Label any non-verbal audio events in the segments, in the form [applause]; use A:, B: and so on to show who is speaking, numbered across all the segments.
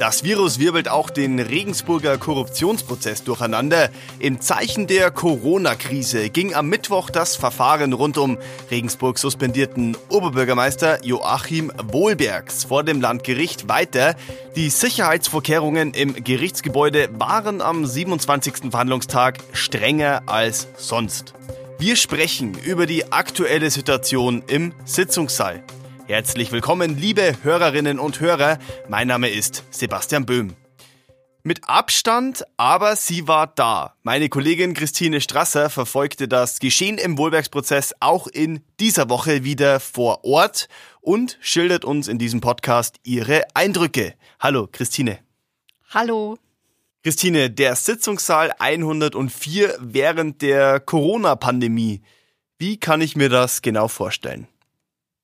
A: Das Virus wirbelt auch den Regensburger Korruptionsprozess durcheinander. Im Zeichen der Corona-Krise ging am Mittwoch das Verfahren rund um Regensburg suspendierten Oberbürgermeister Joachim Wohlbergs vor dem Landgericht weiter. Die Sicherheitsvorkehrungen im Gerichtsgebäude waren am 27. Verhandlungstag strenger als sonst. Wir sprechen über die aktuelle Situation im Sitzungssaal. Herzlich willkommen, liebe Hörerinnen und Hörer. Mein Name ist Sebastian Böhm. Mit Abstand, aber sie war da. Meine Kollegin Christine Strasser verfolgte das Geschehen im Wohlbergsprozess auch in dieser Woche wieder vor Ort und schildert uns in diesem Podcast ihre Eindrücke. Hallo, Christine.
B: Hallo.
A: Christine, der Sitzungssaal 104 während der Corona-Pandemie. Wie kann ich mir das genau vorstellen?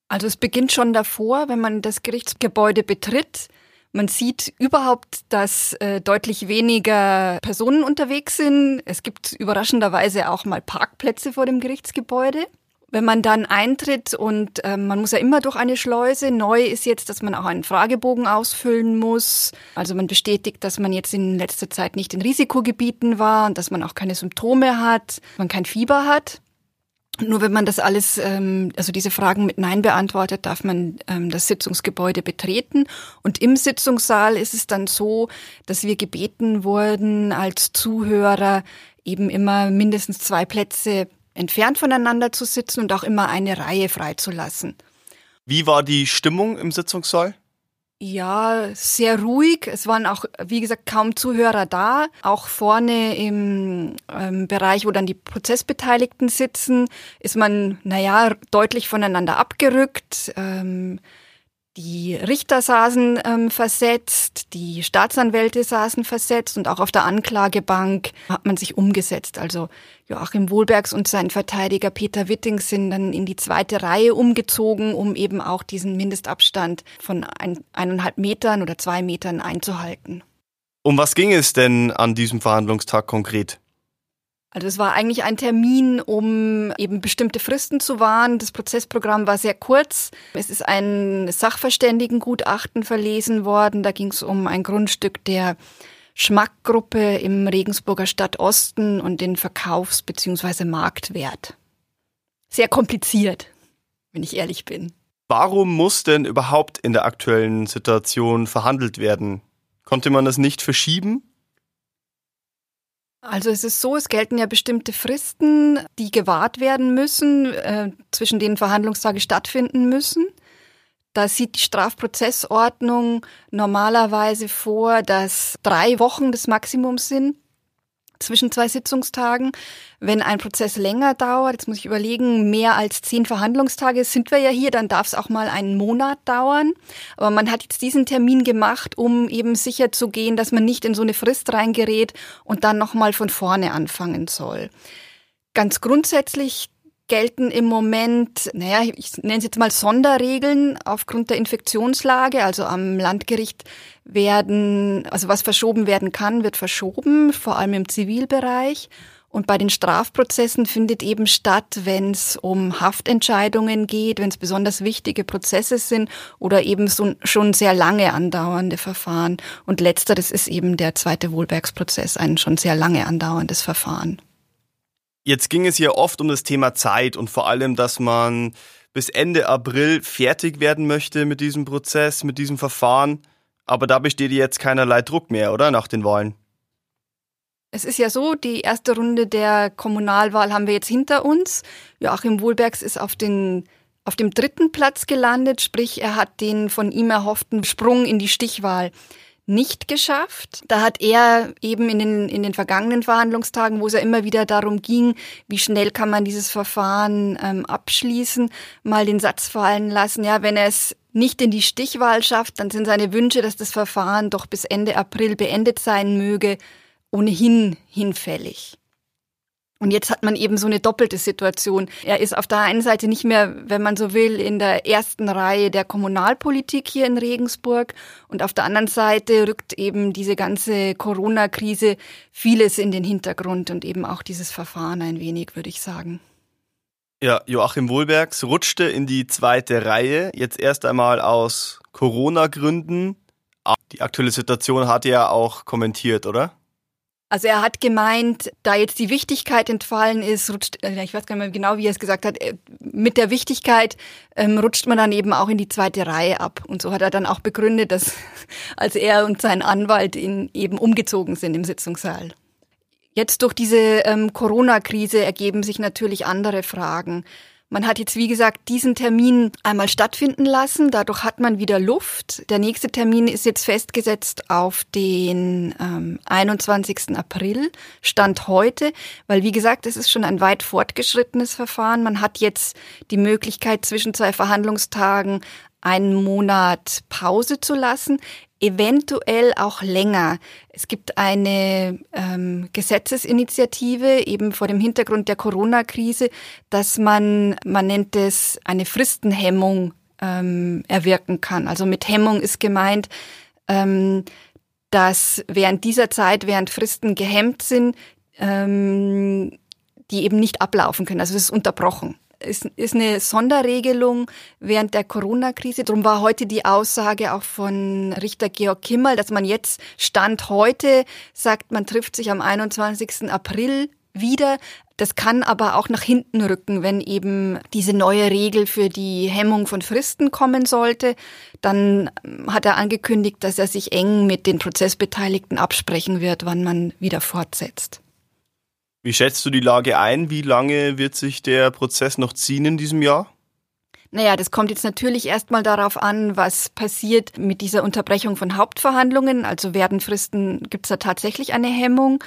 B: Also es beginnt schon davor, wenn man das Gerichtsgebäude betritt. Man sieht überhaupt, dass äh, deutlich weniger Personen unterwegs sind. Es gibt überraschenderweise auch mal Parkplätze vor dem Gerichtsgebäude. Wenn man dann eintritt und äh, man muss ja immer durch eine Schleuse, neu ist jetzt, dass man auch einen Fragebogen ausfüllen muss. Also man bestätigt, dass man jetzt in letzter Zeit nicht in Risikogebieten war und dass man auch keine Symptome hat, man kein Fieber hat. Nur wenn man das alles, ähm, also diese Fragen mit Nein beantwortet, darf man ähm, das Sitzungsgebäude betreten. Und im Sitzungssaal ist es dann so, dass wir gebeten wurden, als Zuhörer eben immer mindestens zwei Plätze entfernt voneinander zu sitzen und auch immer eine Reihe freizulassen.
A: Wie war die Stimmung im Sitzungssaal?
B: Ja, sehr ruhig. Es waren auch, wie gesagt, kaum Zuhörer da. Auch vorne im ähm, Bereich, wo dann die Prozessbeteiligten sitzen, ist man, naja, deutlich voneinander abgerückt. Ähm, die Richter saßen ähm, versetzt, die Staatsanwälte saßen versetzt und auch auf der Anklagebank hat man sich umgesetzt. Also Joachim Wohlbergs und sein Verteidiger Peter Witting sind dann in die zweite Reihe umgezogen, um eben auch diesen Mindestabstand von ein, eineinhalb Metern oder zwei Metern einzuhalten.
A: Um was ging es denn an diesem Verhandlungstag konkret?
B: Also es war eigentlich ein Termin, um eben bestimmte Fristen zu wahren. Das Prozessprogramm war sehr kurz. Es ist ein Sachverständigengutachten verlesen worden. Da ging es um ein Grundstück der Schmackgruppe im Regensburger Stadtosten und den Verkaufs- bzw. Marktwert. Sehr kompliziert, wenn ich ehrlich bin.
A: Warum muss denn überhaupt in der aktuellen Situation verhandelt werden? Konnte man das nicht verschieben?
B: Also es ist so, es gelten ja bestimmte Fristen, die gewahrt werden müssen, äh, zwischen denen Verhandlungstage stattfinden müssen. Da sieht die Strafprozessordnung normalerweise vor, dass drei Wochen das Maximum sind zwischen zwei Sitzungstagen. Wenn ein Prozess länger dauert, jetzt muss ich überlegen, mehr als zehn Verhandlungstage sind wir ja hier, dann darf es auch mal einen Monat dauern. Aber man hat jetzt diesen Termin gemacht, um eben sicher zu gehen, dass man nicht in so eine Frist reingerät und dann nochmal von vorne anfangen soll. Ganz grundsätzlich gelten im Moment, naja, ich nenne es jetzt mal Sonderregeln aufgrund der Infektionslage. Also am Landgericht werden, also was verschoben werden kann, wird verschoben, vor allem im Zivilbereich. Und bei den Strafprozessen findet eben statt, wenn es um Haftentscheidungen geht, wenn es besonders wichtige Prozesse sind oder eben so schon sehr lange andauernde Verfahren. Und letzteres ist eben der zweite Wohlbergsprozess, ein schon sehr lange andauerndes Verfahren.
A: Jetzt ging es ja oft um das Thema Zeit und vor allem, dass man bis Ende April fertig werden möchte mit diesem Prozess, mit diesem Verfahren. Aber da besteht jetzt keinerlei Druck mehr, oder? Nach den Wahlen.
B: Es ist ja so, die erste Runde der Kommunalwahl haben wir jetzt hinter uns. Joachim Wohlbergs ist auf den auf dem dritten Platz gelandet, sprich er hat den von ihm erhofften Sprung in die Stichwahl nicht geschafft. Da hat er eben in den, in den vergangenen Verhandlungstagen, wo es ja immer wieder darum ging, wie schnell kann man dieses Verfahren ähm, abschließen, mal den Satz fallen lassen, ja, wenn er es nicht in die Stichwahl schafft, dann sind seine Wünsche, dass das Verfahren doch bis Ende April beendet sein möge, ohnehin hinfällig. Und jetzt hat man eben so eine doppelte Situation. Er ist auf der einen Seite nicht mehr, wenn man so will, in der ersten Reihe der Kommunalpolitik hier in Regensburg und auf der anderen Seite rückt eben diese ganze Corona-Krise vieles in den Hintergrund und eben auch dieses Verfahren ein wenig, würde ich sagen.
A: Ja, Joachim Wohlbergs rutschte in die zweite Reihe, jetzt erst einmal aus Corona-Gründen, Die aktuelle Situation hat er ja auch kommentiert, oder?
B: Also er hat gemeint, da jetzt die Wichtigkeit entfallen ist, rutscht, äh, ich weiß gar nicht mehr genau, wie er es gesagt hat, äh, mit der Wichtigkeit ähm, rutscht man dann eben auch in die zweite Reihe ab. Und so hat er dann auch begründet, dass [laughs] als er und sein Anwalt in, eben umgezogen sind im Sitzungssaal. Jetzt durch diese ähm, Corona-Krise ergeben sich natürlich andere Fragen. Man hat jetzt, wie gesagt, diesen Termin einmal stattfinden lassen. Dadurch hat man wieder Luft. Der nächste Termin ist jetzt festgesetzt auf den ähm, 21. April, Stand heute, weil, wie gesagt, es ist schon ein weit fortgeschrittenes Verfahren. Man hat jetzt die Möglichkeit, zwischen zwei Verhandlungstagen einen Monat Pause zu lassen eventuell auch länger. Es gibt eine ähm, Gesetzesinitiative eben vor dem Hintergrund der Corona-Krise, dass man, man nennt es eine Fristenhemmung ähm, erwirken kann. Also mit Hemmung ist gemeint, ähm, dass während dieser Zeit, während Fristen gehemmt sind, ähm, die eben nicht ablaufen können. Also es ist unterbrochen ist, ist eine Sonderregelung während der Corona-Krise. Darum war heute die Aussage auch von Richter Georg Kimmel, dass man jetzt Stand heute sagt, man trifft sich am 21. April wieder. Das kann aber auch nach hinten rücken, wenn eben diese neue Regel für die Hemmung von Fristen kommen sollte. Dann hat er angekündigt, dass er sich eng mit den Prozessbeteiligten absprechen wird, wann man wieder fortsetzt.
A: Wie schätzt du die Lage ein? Wie lange wird sich der Prozess noch ziehen in diesem Jahr?
B: Naja, das kommt jetzt natürlich erstmal darauf an, was passiert mit dieser Unterbrechung von Hauptverhandlungen. Also werden Fristen, gibt es da tatsächlich eine Hemmung?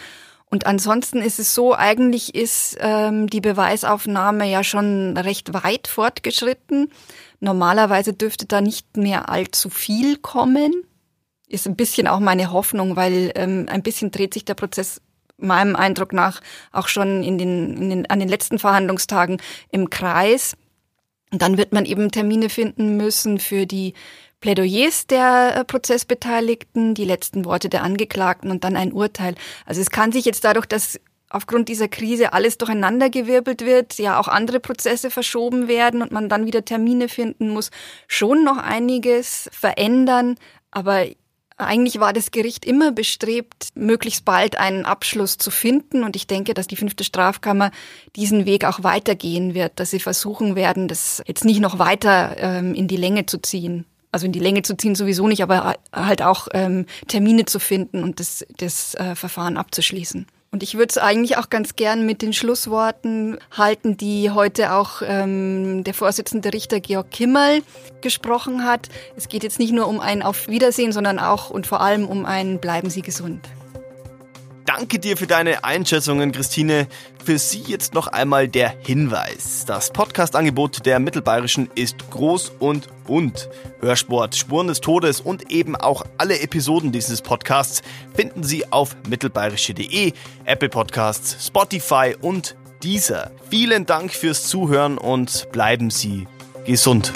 B: Und ansonsten ist es so, eigentlich ist ähm, die Beweisaufnahme ja schon recht weit fortgeschritten. Normalerweise dürfte da nicht mehr allzu viel kommen. Ist ein bisschen auch meine Hoffnung, weil ähm, ein bisschen dreht sich der Prozess meinem Eindruck nach auch schon in den, in den, an den letzten Verhandlungstagen im Kreis. Und dann wird man eben Termine finden müssen für die Plädoyers der äh, Prozessbeteiligten, die letzten Worte der Angeklagten und dann ein Urteil. Also es kann sich jetzt dadurch, dass aufgrund dieser Krise alles durcheinandergewirbelt wird, ja auch andere Prozesse verschoben werden und man dann wieder Termine finden muss, schon noch einiges verändern. Aber eigentlich war das Gericht immer bestrebt, möglichst bald einen Abschluss zu finden. Und ich denke, dass die fünfte Strafkammer diesen Weg auch weitergehen wird, dass sie versuchen werden, das jetzt nicht noch weiter ähm, in die Länge zu ziehen. Also in die Länge zu ziehen sowieso nicht, aber halt auch ähm, Termine zu finden und das, das äh, Verfahren abzuschließen. Und ich würde es eigentlich auch ganz gern mit den Schlussworten halten, die heute auch ähm, der Vorsitzende Richter Georg Kimmel gesprochen hat. Es geht jetzt nicht nur um ein Auf Wiedersehen, sondern auch und vor allem um ein Bleiben Sie gesund.
A: Danke dir für deine Einschätzungen, Christine. Für Sie jetzt noch einmal der Hinweis. Das Podcast-Angebot der Mittelbayerischen ist groß und bunt. Hörsport, Spuren des Todes und eben auch alle Episoden dieses Podcasts finden Sie auf mittelbayerische.de, Apple Podcasts, Spotify und dieser. Vielen Dank fürs Zuhören und bleiben Sie gesund.